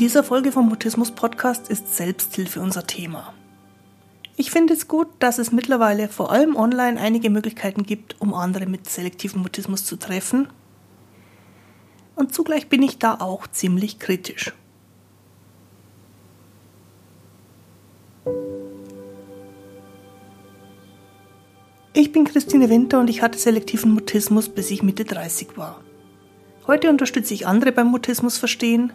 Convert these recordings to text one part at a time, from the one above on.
dieser Folge vom Mutismus Podcast ist Selbsthilfe unser Thema. Ich finde es gut, dass es mittlerweile vor allem online einige Möglichkeiten gibt, um andere mit selektivem Mutismus zu treffen. Und zugleich bin ich da auch ziemlich kritisch. Ich bin Christine Winter und ich hatte selektiven Mutismus, bis ich Mitte 30 war. Heute unterstütze ich andere beim Mutismus verstehen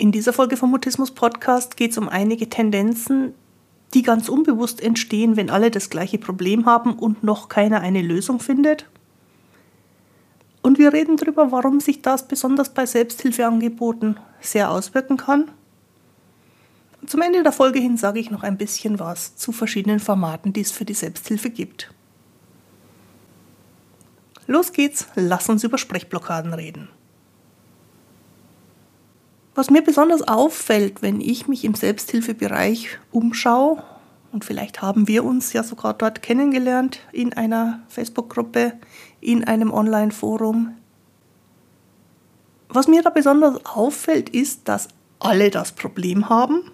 In dieser Folge vom Mutismus Podcast geht es um einige Tendenzen, die ganz unbewusst entstehen, wenn alle das gleiche Problem haben und noch keiner eine Lösung findet. Und wir reden darüber, warum sich das besonders bei Selbsthilfeangeboten sehr auswirken kann. Zum Ende der Folge hin sage ich noch ein bisschen was zu verschiedenen Formaten, die es für die Selbsthilfe gibt. Los geht's, lass uns über Sprechblockaden reden. Was mir besonders auffällt, wenn ich mich im Selbsthilfebereich umschaue, und vielleicht haben wir uns ja sogar dort kennengelernt in einer Facebook-Gruppe, in einem Online-Forum. Was mir da besonders auffällt, ist, dass alle das Problem haben,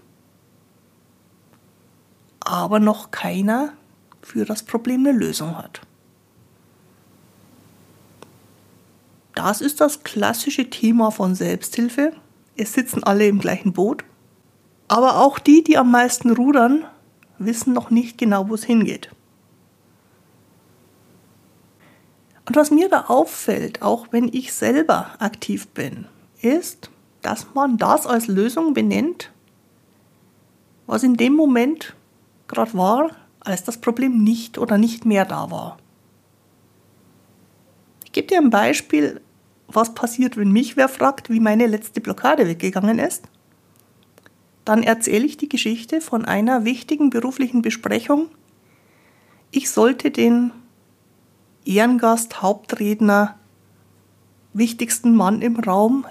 aber noch keiner für das Problem eine Lösung hat. Das ist das klassische Thema von Selbsthilfe es sitzen alle im gleichen Boot. Aber auch die, die am meisten rudern, wissen noch nicht genau, wo es hingeht. Und was mir da auffällt, auch wenn ich selber aktiv bin, ist, dass man das als Lösung benennt, was in dem Moment gerade war, als das Problem nicht oder nicht mehr da war. Ich gebe dir ein Beispiel was passiert, wenn mich wer fragt, wie meine letzte Blockade weggegangen ist. Dann erzähle ich die Geschichte von einer wichtigen beruflichen Besprechung. Ich sollte den Ehrengast, Hauptredner, wichtigsten Mann im Raum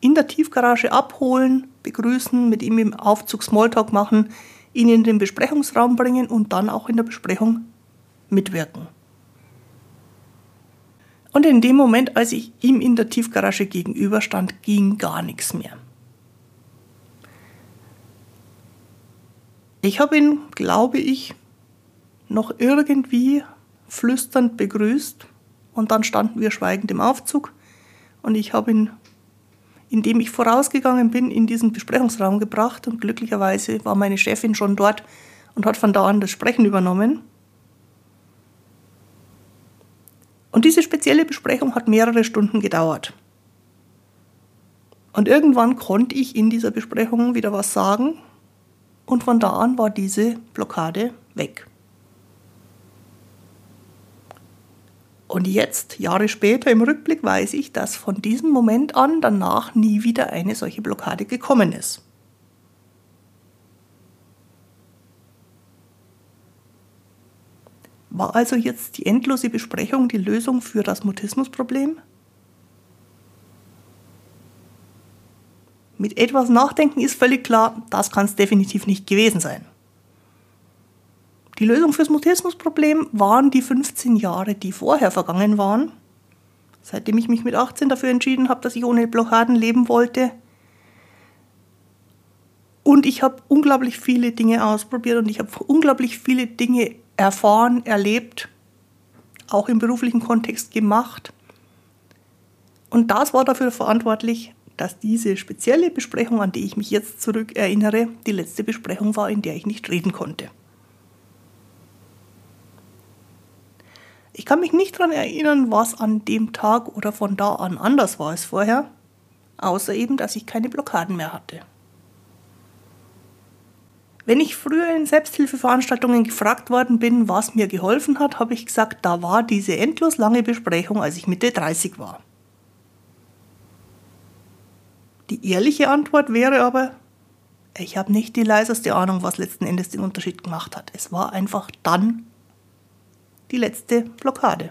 in der Tiefgarage abholen, begrüßen, mit ihm im Aufzug Smalltalk machen, ihn in den Besprechungsraum bringen und dann auch in der Besprechung mitwirken. Und in dem Moment, als ich ihm in der Tiefgarage gegenüberstand, ging gar nichts mehr. Ich habe ihn, glaube ich, noch irgendwie flüsternd begrüßt und dann standen wir schweigend im Aufzug und ich habe ihn, indem ich vorausgegangen bin, in diesen Besprechungsraum gebracht und glücklicherweise war meine Chefin schon dort und hat von da an das Sprechen übernommen. Und diese spezielle Besprechung hat mehrere Stunden gedauert. Und irgendwann konnte ich in dieser Besprechung wieder was sagen und von da an war diese Blockade weg. Und jetzt, Jahre später im Rückblick, weiß ich, dass von diesem Moment an danach nie wieder eine solche Blockade gekommen ist. War also jetzt die endlose Besprechung die Lösung für das Mutismusproblem? Mit etwas Nachdenken ist völlig klar, das kann es definitiv nicht gewesen sein. Die Lösung fürs Mutismusproblem waren die 15 Jahre, die vorher vergangen waren, seitdem ich mich mit 18 dafür entschieden habe, dass ich ohne Blockaden leben wollte. Und ich habe unglaublich viele Dinge ausprobiert und ich habe unglaublich viele Dinge erfahren, erlebt, auch im beruflichen Kontext gemacht. Und das war dafür verantwortlich, dass diese spezielle Besprechung, an die ich mich jetzt zurück erinnere, die letzte Besprechung war, in der ich nicht reden konnte. Ich kann mich nicht daran erinnern, was an dem Tag oder von da an anders war als vorher, außer eben, dass ich keine Blockaden mehr hatte. Wenn ich früher in Selbsthilfeveranstaltungen gefragt worden bin, was mir geholfen hat, habe ich gesagt, da war diese endlos lange Besprechung, als ich Mitte 30 war. Die ehrliche Antwort wäre aber, Ich habe nicht die leiseste Ahnung, was letzten Endes den Unterschied gemacht hat. Es war einfach dann die letzte Blockade.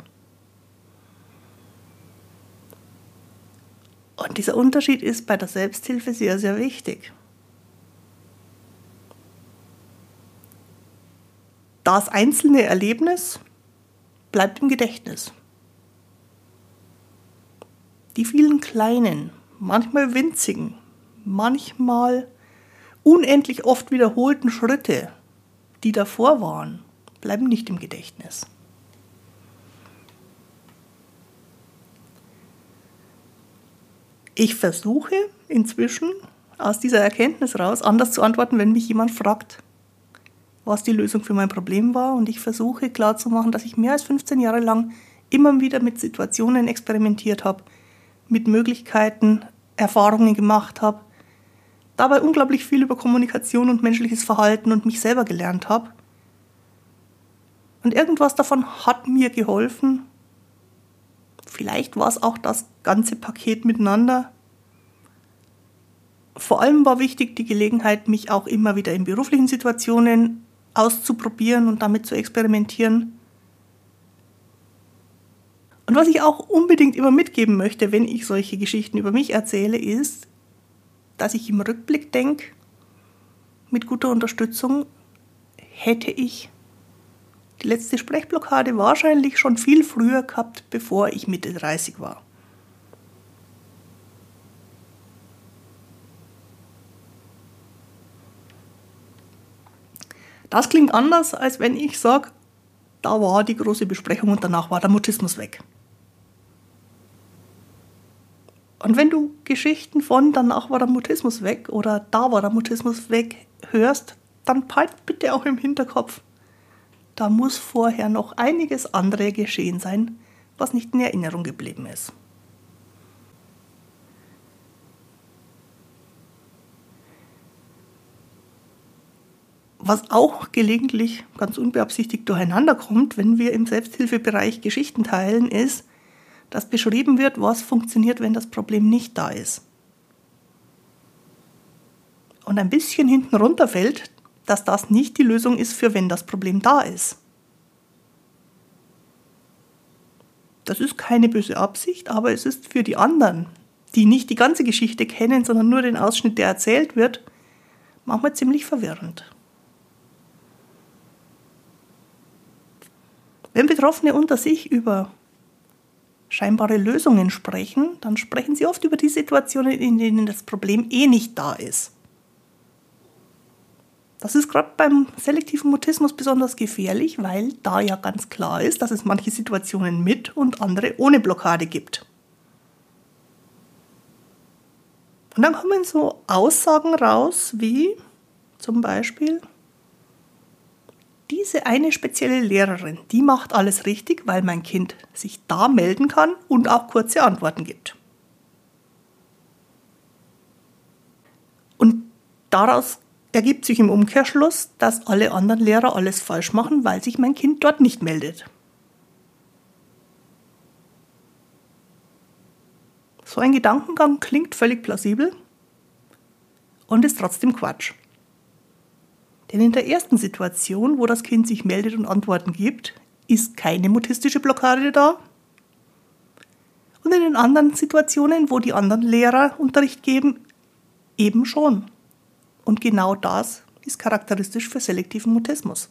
Und dieser Unterschied ist bei der Selbsthilfe sehr, sehr wichtig. Das einzelne Erlebnis bleibt im Gedächtnis. Die vielen kleinen, manchmal winzigen, manchmal unendlich oft wiederholten Schritte, die davor waren, bleiben nicht im Gedächtnis. Ich versuche inzwischen aus dieser Erkenntnis raus anders zu antworten, wenn mich jemand fragt, was die Lösung für mein Problem war. Und ich versuche klarzumachen, dass ich mehr als 15 Jahre lang immer wieder mit Situationen experimentiert habe, mit Möglichkeiten Erfahrungen gemacht habe, dabei unglaublich viel über Kommunikation und menschliches Verhalten und mich selber gelernt habe. Und irgendwas davon hat mir geholfen, Vielleicht war es auch das ganze Paket miteinander. Vor allem war wichtig die Gelegenheit, mich auch immer wieder in beruflichen Situationen auszuprobieren und damit zu experimentieren. Und was ich auch unbedingt immer mitgeben möchte, wenn ich solche Geschichten über mich erzähle, ist, dass ich im Rückblick denke, mit guter Unterstützung hätte ich die letzte Sprechblockade wahrscheinlich schon viel früher gehabt, bevor ich Mitte 30 war. Das klingt anders, als wenn ich sage, da war die große Besprechung und danach war der Mutismus weg. Und wenn du Geschichten von danach war der Mutismus weg oder da war der Mutismus weg hörst, dann halt bitte auch im Hinterkopf, da muss vorher noch einiges andere geschehen sein, was nicht in Erinnerung geblieben ist. Was auch gelegentlich ganz unbeabsichtigt durcheinander kommt, wenn wir im Selbsthilfebereich Geschichten teilen, ist, dass beschrieben wird, was funktioniert, wenn das Problem nicht da ist. Und ein bisschen hinten runterfällt, dass das nicht die Lösung ist für wenn das Problem da ist. Das ist keine böse Absicht, aber es ist für die anderen, die nicht die ganze Geschichte kennen, sondern nur den Ausschnitt, der erzählt wird, manchmal ziemlich verwirrend. Wenn Betroffene unter sich über scheinbare Lösungen sprechen, dann sprechen sie oft über die Situationen, in denen das Problem eh nicht da ist. Das ist gerade beim selektiven Mutismus besonders gefährlich, weil da ja ganz klar ist, dass es manche Situationen mit und andere ohne Blockade gibt. Und dann kommen so Aussagen raus wie zum Beispiel, diese eine spezielle Lehrerin, die macht alles richtig, weil mein Kind sich da melden kann und auch kurze Antworten gibt. Und daraus ergibt sich im Umkehrschluss, dass alle anderen Lehrer alles falsch machen, weil sich mein Kind dort nicht meldet. So ein Gedankengang klingt völlig plausibel und ist trotzdem Quatsch. Denn in der ersten Situation, wo das Kind sich meldet und Antworten gibt, ist keine mutistische Blockade da. Und in den anderen Situationen, wo die anderen Lehrer Unterricht geben, eben schon. Und genau das ist charakteristisch für selektiven Mutismus.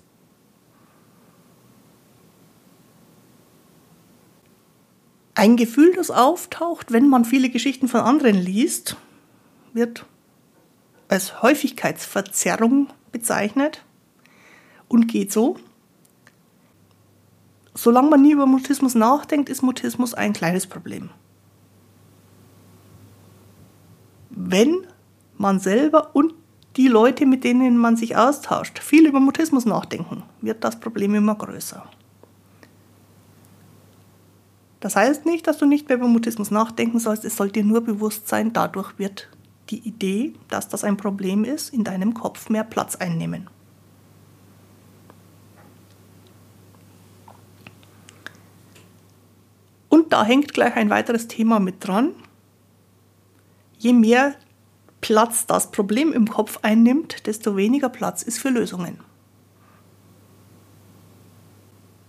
Ein Gefühl, das auftaucht, wenn man viele Geschichten von anderen liest, wird als Häufigkeitsverzerrung bezeichnet und geht so. Solange man nie über Mutismus nachdenkt, ist Mutismus ein kleines Problem. Wenn man selber und die Leute, mit denen man sich austauscht, viel über Mutismus nachdenken, wird das Problem immer größer. Das heißt nicht, dass du nicht mehr über Mutismus nachdenken sollst, es soll dir nur bewusst sein, dadurch wird die Idee, dass das ein Problem ist, in deinem Kopf mehr Platz einnehmen. Und da hängt gleich ein weiteres Thema mit dran. Je mehr Platz das Problem im Kopf einnimmt, desto weniger Platz ist für Lösungen.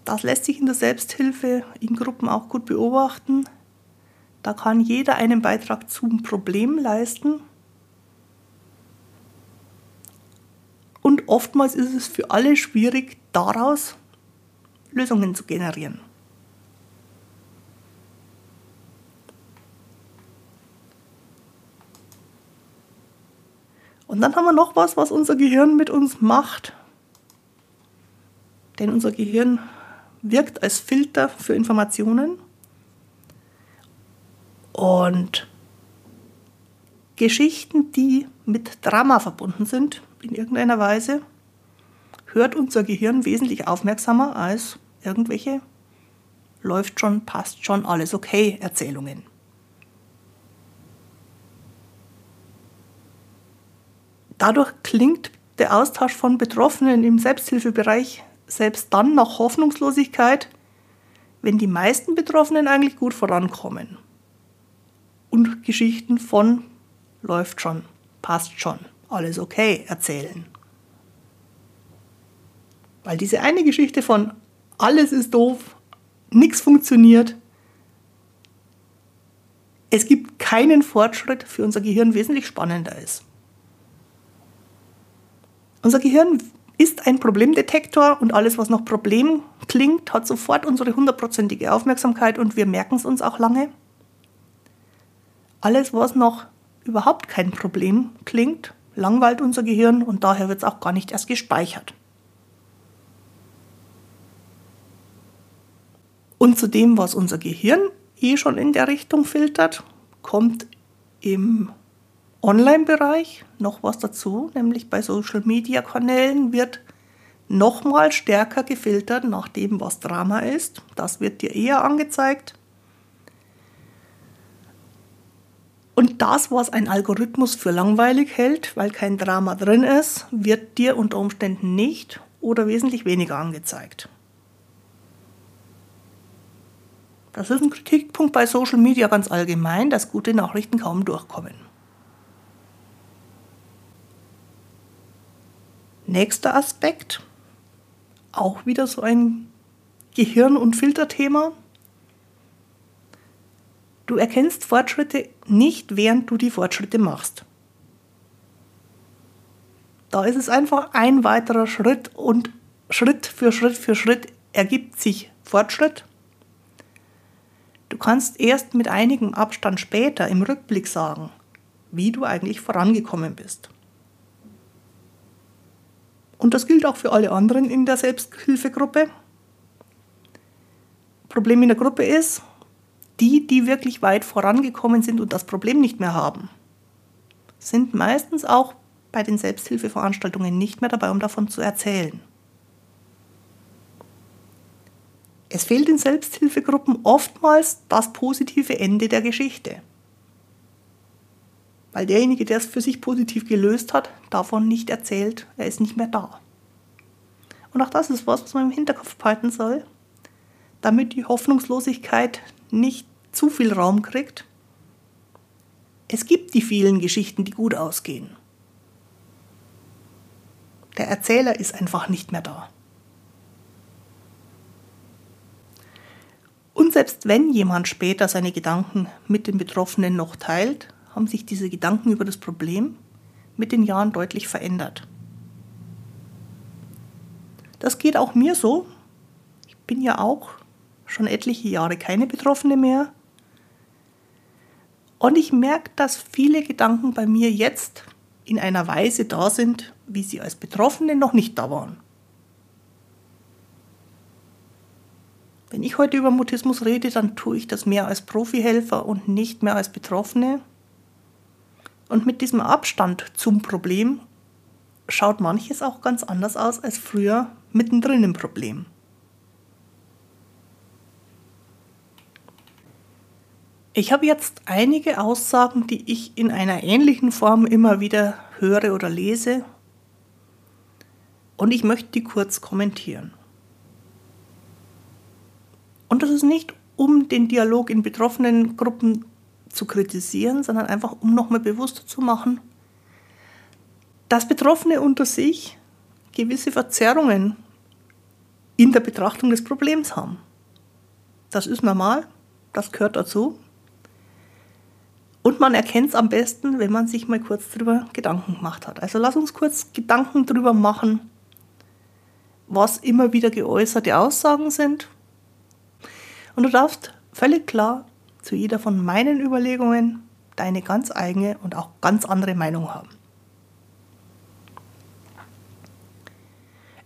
Das lässt sich in der Selbsthilfe in Gruppen auch gut beobachten. Da kann jeder einen Beitrag zum Problem leisten. Und oftmals ist es für alle schwierig, daraus Lösungen zu generieren. Und dann haben wir noch was, was unser Gehirn mit uns macht. Denn unser Gehirn wirkt als Filter für Informationen. Und Geschichten, die mit Drama verbunden sind, in irgendeiner Weise, hört unser Gehirn wesentlich aufmerksamer als irgendwelche läuft schon, passt schon, alles okay Erzählungen. Dadurch klingt der Austausch von Betroffenen im Selbsthilfebereich selbst dann nach Hoffnungslosigkeit, wenn die meisten Betroffenen eigentlich gut vorankommen. Und Geschichten von läuft schon, passt schon, alles okay erzählen. Weil diese eine Geschichte von alles ist doof, nichts funktioniert, es gibt keinen Fortschritt für unser Gehirn wesentlich spannender ist. Unser Gehirn ist ein Problemdetektor und alles, was noch Problem klingt, hat sofort unsere hundertprozentige Aufmerksamkeit und wir merken es uns auch lange. Alles, was noch überhaupt kein Problem klingt, langweilt unser Gehirn und daher wird es auch gar nicht erst gespeichert. Und zu dem, was unser Gehirn eh schon in der Richtung filtert, kommt im Online-Bereich noch was dazu, nämlich bei Social-Media-Kanälen wird nochmal stärker gefiltert nach dem, was Drama ist. Das wird dir eher angezeigt. Und das, was ein Algorithmus für langweilig hält, weil kein Drama drin ist, wird dir unter Umständen nicht oder wesentlich weniger angezeigt. Das ist ein Kritikpunkt bei Social Media ganz allgemein, dass gute Nachrichten kaum durchkommen. Nächster Aspekt, auch wieder so ein Gehirn- und Filterthema. Du erkennst Fortschritte nicht, während du die Fortschritte machst. Da ist es einfach ein weiterer Schritt und Schritt für Schritt für Schritt ergibt sich Fortschritt. Du kannst erst mit einigem Abstand später im Rückblick sagen, wie du eigentlich vorangekommen bist. Und das gilt auch für alle anderen in der Selbsthilfegruppe. Problem in der Gruppe ist, die, die wirklich weit vorangekommen sind und das Problem nicht mehr haben, sind meistens auch bei den Selbsthilfeveranstaltungen nicht mehr dabei, um davon zu erzählen. Es fehlt in Selbsthilfegruppen oftmals das positive Ende der Geschichte. Weil derjenige, der es für sich positiv gelöst hat, davon nicht erzählt, er ist nicht mehr da. Und auch das ist was, was man im Hinterkopf behalten soll, damit die Hoffnungslosigkeit nicht zu viel Raum kriegt. Es gibt die vielen Geschichten, die gut ausgehen. Der Erzähler ist einfach nicht mehr da. Und selbst wenn jemand später seine Gedanken mit den Betroffenen noch teilt, haben sich diese Gedanken über das Problem mit den Jahren deutlich verändert. Das geht auch mir so. Ich bin ja auch schon etliche Jahre keine Betroffene mehr. Und ich merke, dass viele Gedanken bei mir jetzt in einer Weise da sind, wie sie als Betroffene noch nicht da waren. Wenn ich heute über Mutismus rede, dann tue ich das mehr als Profihelfer und nicht mehr als Betroffene. Und mit diesem Abstand zum Problem schaut manches auch ganz anders aus als früher mittendrin im Problem. Ich habe jetzt einige Aussagen, die ich in einer ähnlichen Form immer wieder höre oder lese und ich möchte die kurz kommentieren. Und das ist nicht, um den Dialog in betroffenen Gruppen zu kritisieren, sondern einfach, um nochmal bewusster zu machen, dass Betroffene unter sich gewisse Verzerrungen in der Betrachtung des Problems haben. Das ist normal, das gehört dazu. Und man erkennt es am besten, wenn man sich mal kurz darüber Gedanken gemacht hat. Also lass uns kurz Gedanken darüber machen, was immer wieder geäußerte Aussagen sind. Und du darfst völlig klar zu jeder von meinen Überlegungen deine ganz eigene und auch ganz andere Meinung haben.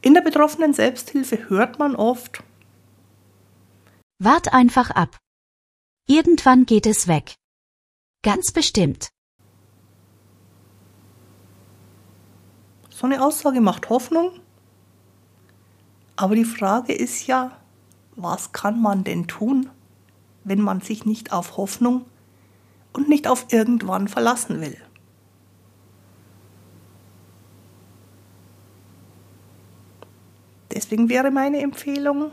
In der betroffenen Selbsthilfe hört man oft, Wart einfach ab. Irgendwann geht es weg. Ganz bestimmt. So eine Aussage macht Hoffnung. Aber die Frage ist ja, was kann man denn tun, wenn man sich nicht auf Hoffnung und nicht auf irgendwann verlassen will? Deswegen wäre meine Empfehlung,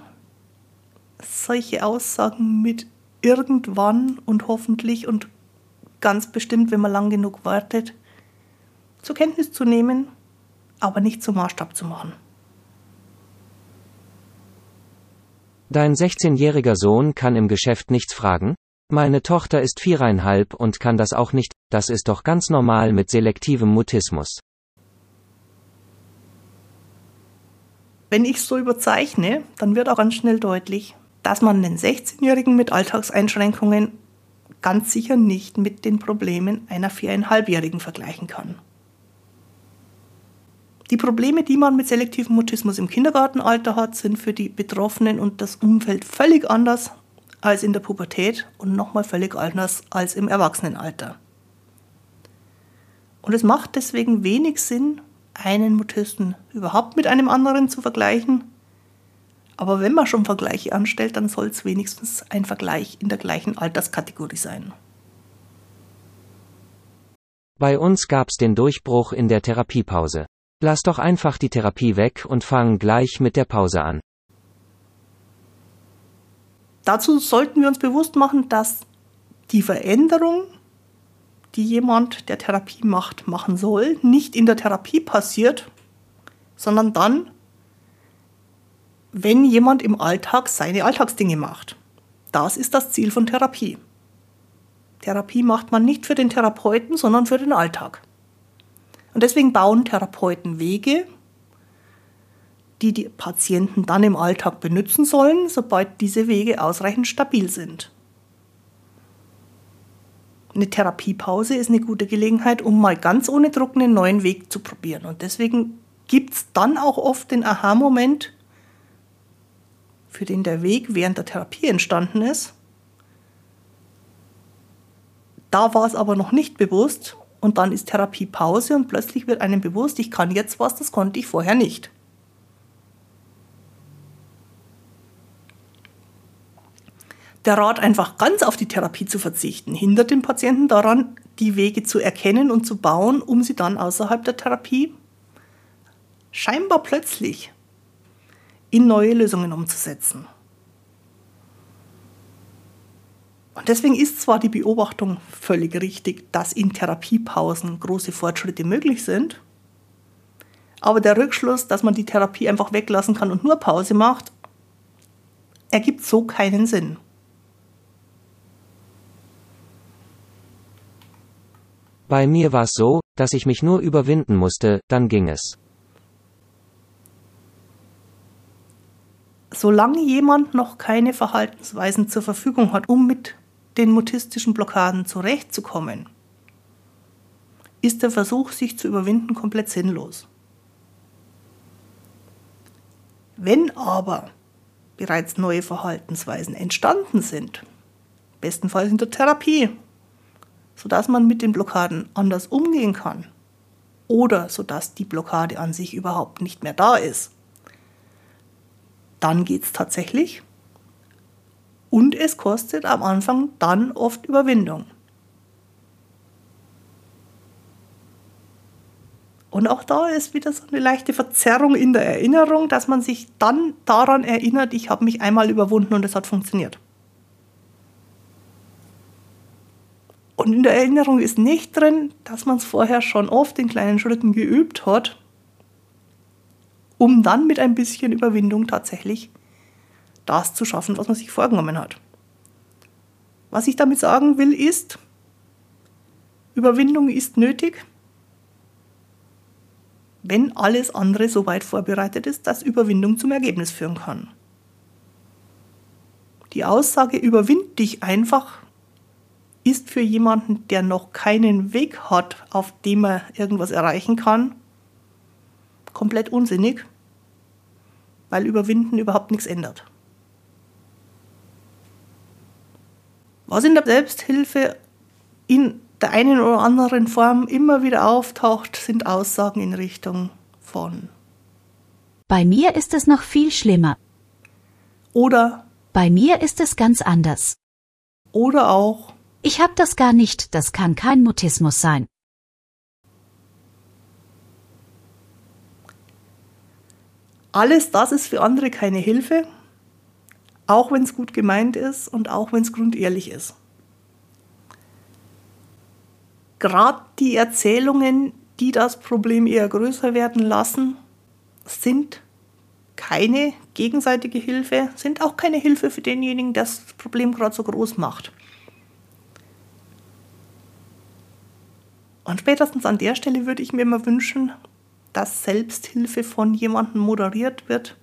solche Aussagen mit irgendwann und hoffentlich und ganz bestimmt, wenn man lang genug wartet, zur Kenntnis zu nehmen, aber nicht zum Maßstab zu machen. Dein 16-jähriger Sohn kann im Geschäft nichts fragen? Meine Tochter ist viereinhalb und kann das auch nicht, das ist doch ganz normal mit selektivem Mutismus. Wenn ich so überzeichne, dann wird auch ganz schnell deutlich, dass man den 16-Jährigen mit Alltagseinschränkungen ganz sicher nicht mit den Problemen einer viereinhalbjährigen vergleichen kann. Die Probleme, die man mit selektivem Mutismus im Kindergartenalter hat, sind für die Betroffenen und das Umfeld völlig anders als in der Pubertät und nochmal völlig anders als im Erwachsenenalter. Und es macht deswegen wenig Sinn, einen Mutisten überhaupt mit einem anderen zu vergleichen, aber wenn man schon Vergleiche anstellt, dann soll es wenigstens ein Vergleich in der gleichen Alterskategorie sein. Bei uns gab's den Durchbruch in der Therapiepause. Lass doch einfach die Therapie weg und fang gleich mit der Pause an. Dazu sollten wir uns bewusst machen, dass die Veränderung, die jemand, der Therapie macht, machen soll, nicht in der Therapie passiert, sondern dann, wenn jemand im Alltag seine Alltagsdinge macht. Das ist das Ziel von Therapie. Therapie macht man nicht für den Therapeuten, sondern für den Alltag. Und deswegen bauen Therapeuten Wege, die die Patienten dann im Alltag benutzen sollen, sobald diese Wege ausreichend stabil sind. Eine Therapiepause ist eine gute Gelegenheit, um mal ganz ohne Druck einen neuen Weg zu probieren. Und deswegen gibt es dann auch oft den Aha-Moment, für den der Weg während der Therapie entstanden ist. Da war es aber noch nicht bewusst und dann ist Therapiepause und plötzlich wird einem bewusst, ich kann jetzt was, das konnte ich vorher nicht. Der Rat, einfach ganz auf die Therapie zu verzichten, hindert den Patienten daran, die Wege zu erkennen und zu bauen, um sie dann außerhalb der Therapie scheinbar plötzlich in neue Lösungen umzusetzen. Und deswegen ist zwar die Beobachtung völlig richtig, dass in Therapiepausen große Fortschritte möglich sind, aber der Rückschluss, dass man die Therapie einfach weglassen kann und nur Pause macht, ergibt so keinen Sinn. Bei mir war's so, dass ich mich nur überwinden musste, dann ging es. Solange jemand noch keine Verhaltensweisen zur Verfügung hat, um mit den mutistischen Blockaden zurechtzukommen, ist der Versuch, sich zu überwinden, komplett sinnlos. Wenn aber bereits neue Verhaltensweisen entstanden sind, bestenfalls in der Therapie, sodass man mit den Blockaden anders umgehen kann oder sodass die Blockade an sich überhaupt nicht mehr da ist, dann geht es tatsächlich. Und es kostet am Anfang dann oft Überwindung. Und auch da ist wieder so eine leichte Verzerrung in der Erinnerung, dass man sich dann daran erinnert, ich habe mich einmal überwunden und es hat funktioniert. Und in der Erinnerung ist nicht drin, dass man es vorher schon oft in kleinen Schritten geübt hat, um dann mit ein bisschen Überwindung tatsächlich das zu schaffen, was man sich vorgenommen hat. Was ich damit sagen will, ist, Überwindung ist nötig, wenn alles andere so weit vorbereitet ist, dass Überwindung zum Ergebnis führen kann. Die Aussage überwind dich einfach ist für jemanden, der noch keinen Weg hat, auf dem er irgendwas erreichen kann, komplett unsinnig, weil Überwinden überhaupt nichts ändert. Was in der Selbsthilfe in der einen oder anderen Form immer wieder auftaucht, sind Aussagen in Richtung von. Bei mir ist es noch viel schlimmer. Oder. Bei mir ist es ganz anders. Oder auch. Ich hab das gar nicht, das kann kein Mutismus sein. Alles das ist für andere keine Hilfe, auch wenn es gut gemeint ist und auch wenn es grundehrlich ist. Gerade die Erzählungen, die das Problem eher größer werden lassen, sind keine gegenseitige Hilfe, sind auch keine Hilfe für denjenigen, der das Problem gerade so groß macht. Und spätestens an der Stelle würde ich mir immer wünschen, dass Selbsthilfe von jemandem moderiert wird,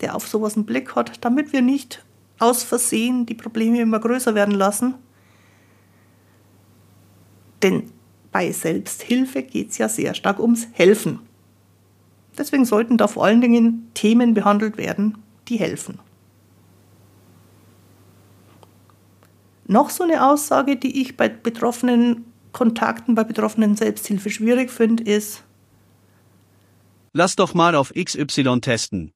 der auf sowas einen Blick hat, damit wir nicht aus Versehen die Probleme immer größer werden lassen. Denn bei Selbsthilfe geht es ja sehr stark ums Helfen. Deswegen sollten da vor allen Dingen Themen behandelt werden, die helfen. Noch so eine Aussage, die ich bei betroffenen Kontakten bei betroffenen Selbsthilfe schwierig finde, ist, Lass doch mal auf XY testen.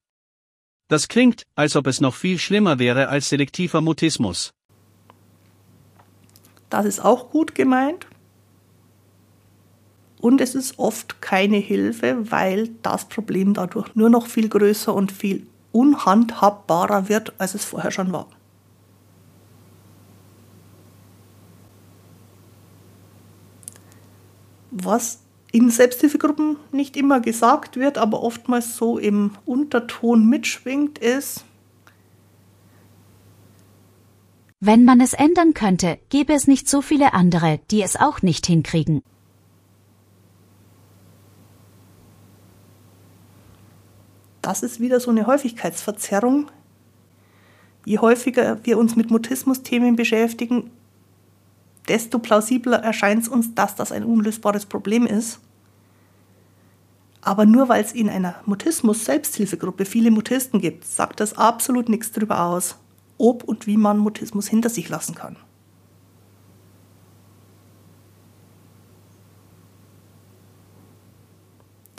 Das klingt, als ob es noch viel schlimmer wäre als selektiver Mutismus. Das ist auch gut gemeint. Und es ist oft keine Hilfe, weil das Problem dadurch nur noch viel größer und viel unhandhabbarer wird, als es vorher schon war. Was in Selbsthilfegruppen nicht immer gesagt wird, aber oftmals so im Unterton mitschwingt, ist, wenn man es ändern könnte, gäbe es nicht so viele andere, die es auch nicht hinkriegen. Das ist wieder so eine Häufigkeitsverzerrung. Je häufiger wir uns mit Mutismus-Themen beschäftigen, desto plausibler erscheint es uns, dass das ein unlösbares Problem ist. Aber nur weil es in einer Mutismus-Selbsthilfegruppe viele Mutisten gibt, sagt das absolut nichts darüber aus, ob und wie man Mutismus hinter sich lassen kann.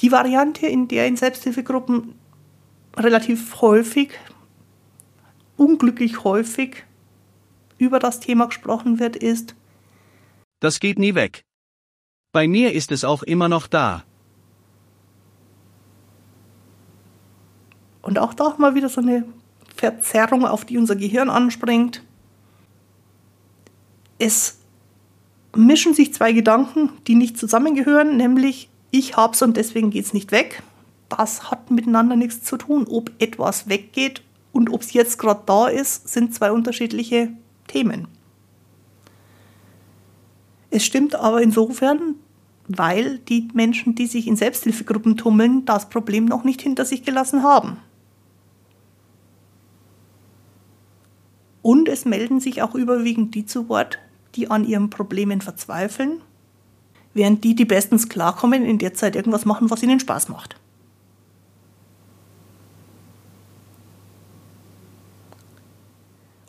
Die Variante, in der in Selbsthilfegruppen relativ häufig, unglücklich häufig über das Thema gesprochen wird, ist, das geht nie weg. Bei mir ist es auch immer noch da. Und auch da mal wieder so eine Verzerrung, auf die unser Gehirn anspringt. Es mischen sich zwei Gedanken, die nicht zusammengehören, nämlich ich hab's und deswegen geht's nicht weg. Das hat miteinander nichts zu tun. Ob etwas weggeht und ob es jetzt gerade da ist, sind zwei unterschiedliche Themen. Es stimmt aber insofern, weil die Menschen, die sich in Selbsthilfegruppen tummeln, das Problem noch nicht hinter sich gelassen haben. Und es melden sich auch überwiegend die zu Wort, die an ihren Problemen verzweifeln, während die, die bestens klarkommen, in der Zeit irgendwas machen, was ihnen Spaß macht.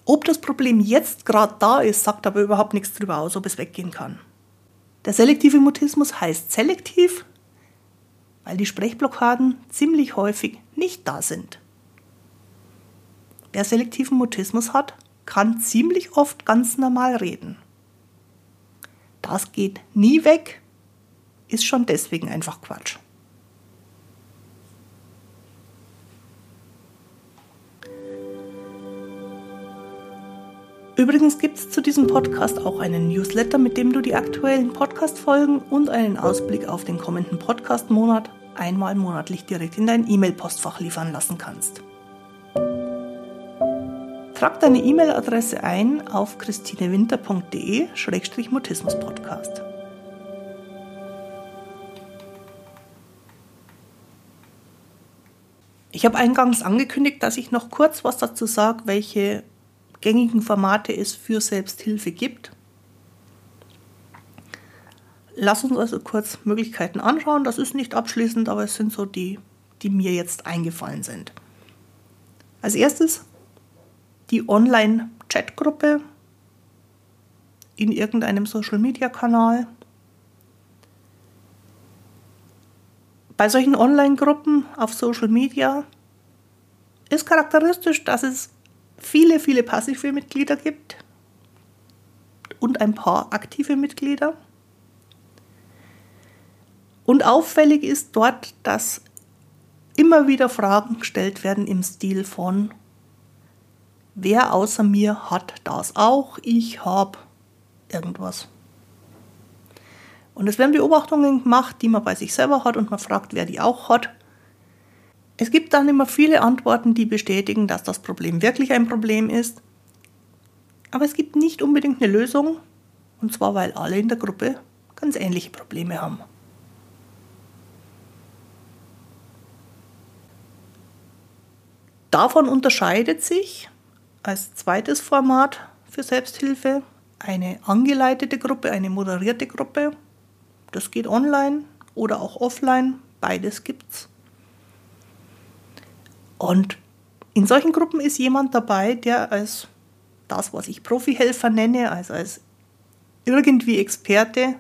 Ob das Problem jetzt gerade da ist, sagt aber überhaupt nichts darüber aus, ob es weggehen kann. Der selektive Mutismus heißt selektiv, weil die Sprechblockaden ziemlich häufig nicht da sind. Wer selektiven Mutismus hat, kann ziemlich oft ganz normal reden. Das geht nie weg, ist schon deswegen einfach Quatsch. Übrigens gibt es zu diesem Podcast auch einen Newsletter, mit dem du die aktuellen Podcast-Folgen und einen Ausblick auf den kommenden Podcast-Monat einmal monatlich direkt in dein E-Mail-Postfach liefern lassen kannst. Trag deine E-Mail-Adresse ein auf christinewinter.de-mutismus-podcast. Ich habe eingangs angekündigt, dass ich noch kurz was dazu sage, welche gängigen Formate es für Selbsthilfe gibt. Lass uns also kurz Möglichkeiten anschauen. Das ist nicht abschließend, aber es sind so die, die mir jetzt eingefallen sind. Als erstes die Online-Chatgruppe in irgendeinem Social-Media-Kanal. Bei solchen Online-Gruppen auf Social Media ist charakteristisch, dass es viele, viele passive Mitglieder gibt und ein paar aktive Mitglieder. Und auffällig ist dort, dass immer wieder Fragen gestellt werden im Stil von, wer außer mir hat das auch? Ich habe irgendwas. Und es werden Beobachtungen gemacht, die man bei sich selber hat und man fragt, wer die auch hat. Es gibt dann immer viele Antworten, die bestätigen, dass das Problem wirklich ein Problem ist. Aber es gibt nicht unbedingt eine Lösung, und zwar weil alle in der Gruppe ganz ähnliche Probleme haben. Davon unterscheidet sich als zweites Format für Selbsthilfe. Eine angeleitete Gruppe, eine moderierte Gruppe. Das geht online oder auch offline, beides gibt's. Und in solchen Gruppen ist jemand dabei, der als das, was ich Profihelfer nenne, also als irgendwie Experte,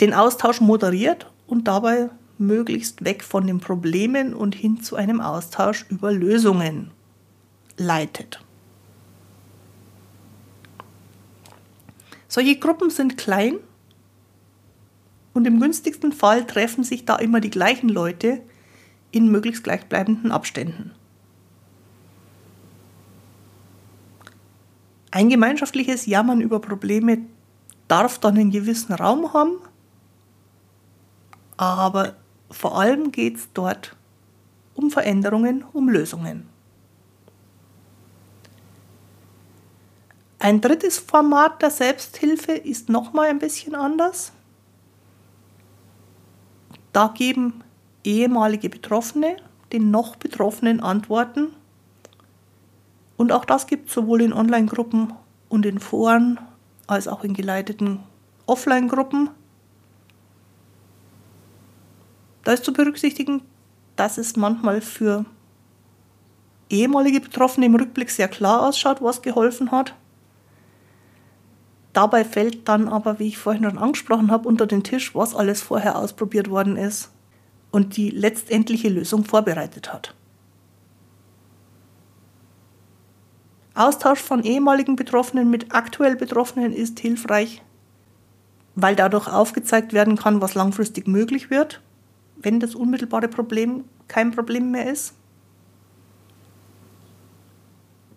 den Austausch moderiert und dabei möglichst weg von den Problemen und hin zu einem Austausch über Lösungen leitet. Solche Gruppen sind klein und im günstigsten Fall treffen sich da immer die gleichen Leute in möglichst gleichbleibenden Abständen. Ein gemeinschaftliches Jammern über Probleme darf dann einen gewissen Raum haben, aber vor allem geht es dort um Veränderungen, um Lösungen. Ein drittes Format der Selbsthilfe ist nochmal ein bisschen anders. Da geben ehemalige Betroffene den noch Betroffenen Antworten. Und auch das gibt es sowohl in Online-Gruppen und in Foren als auch in geleiteten Offline-Gruppen. Da ist zu berücksichtigen, dass es manchmal für ehemalige Betroffene im Rückblick sehr klar ausschaut, was geholfen hat. Dabei fällt dann aber, wie ich vorhin schon angesprochen habe, unter den Tisch, was alles vorher ausprobiert worden ist und die letztendliche Lösung vorbereitet hat. Austausch von ehemaligen Betroffenen mit aktuell Betroffenen ist hilfreich, weil dadurch aufgezeigt werden kann, was langfristig möglich wird, wenn das unmittelbare Problem kein Problem mehr ist.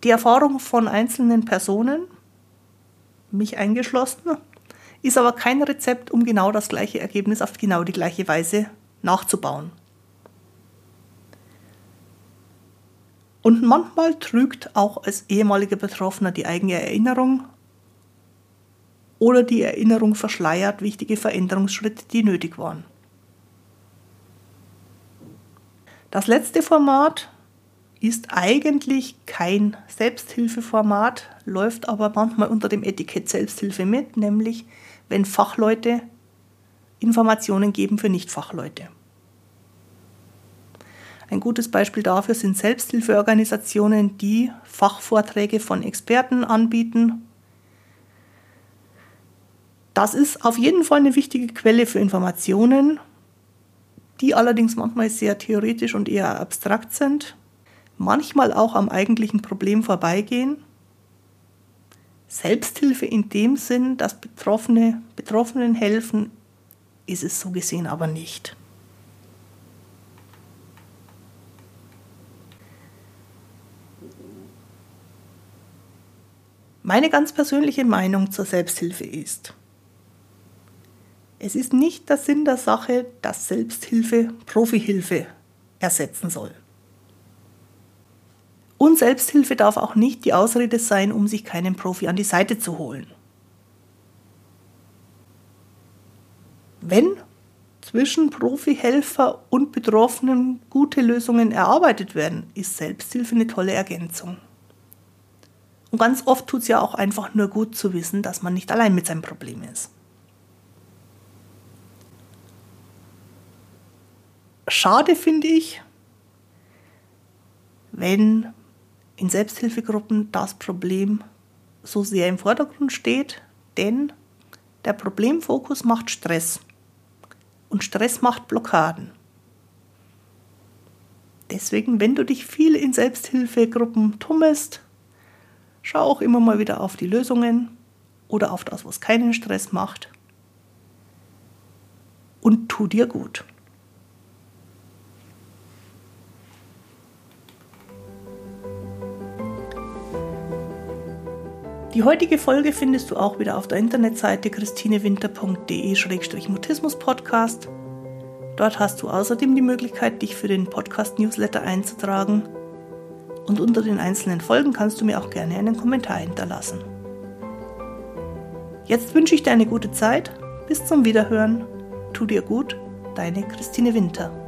Die Erfahrung von einzelnen Personen mich eingeschlossen, ist aber kein Rezept, um genau das gleiche Ergebnis auf genau die gleiche Weise nachzubauen. Und manchmal trügt auch als ehemaliger Betroffener die eigene Erinnerung oder die Erinnerung verschleiert wichtige Veränderungsschritte, die nötig waren. Das letzte Format ist eigentlich kein Selbsthilfeformat, läuft aber manchmal unter dem Etikett Selbsthilfe mit, nämlich wenn Fachleute Informationen geben für Nichtfachleute. Ein gutes Beispiel dafür sind Selbsthilfeorganisationen, die Fachvorträge von Experten anbieten. Das ist auf jeden Fall eine wichtige Quelle für Informationen, die allerdings manchmal sehr theoretisch und eher abstrakt sind manchmal auch am eigentlichen Problem vorbeigehen. Selbsthilfe in dem Sinn, dass Betroffene Betroffenen helfen, ist es so gesehen aber nicht. Meine ganz persönliche Meinung zur Selbsthilfe ist, es ist nicht der Sinn der Sache, dass Selbsthilfe Profihilfe ersetzen soll. Und Selbsthilfe darf auch nicht die Ausrede sein, um sich keinen Profi an die Seite zu holen. Wenn zwischen Profihelfer und Betroffenen gute Lösungen erarbeitet werden, ist Selbsthilfe eine tolle Ergänzung. Und ganz oft tut es ja auch einfach nur gut zu wissen, dass man nicht allein mit seinem Problem ist. Schade finde ich, wenn in Selbsthilfegruppen das Problem so sehr im Vordergrund steht, denn der Problemfokus macht Stress und Stress macht Blockaden. Deswegen, wenn du dich viel in Selbsthilfegruppen tummelst, schau auch immer mal wieder auf die Lösungen oder auf das, was keinen Stress macht und tu dir gut. Die heutige Folge findest du auch wieder auf der Internetseite christinewinter.de-mutismus-podcast. Dort hast du außerdem die Möglichkeit, dich für den Podcast-Newsletter einzutragen. Und unter den einzelnen Folgen kannst du mir auch gerne einen Kommentar hinterlassen. Jetzt wünsche ich dir eine gute Zeit. Bis zum Wiederhören. Tu dir gut, deine Christine Winter.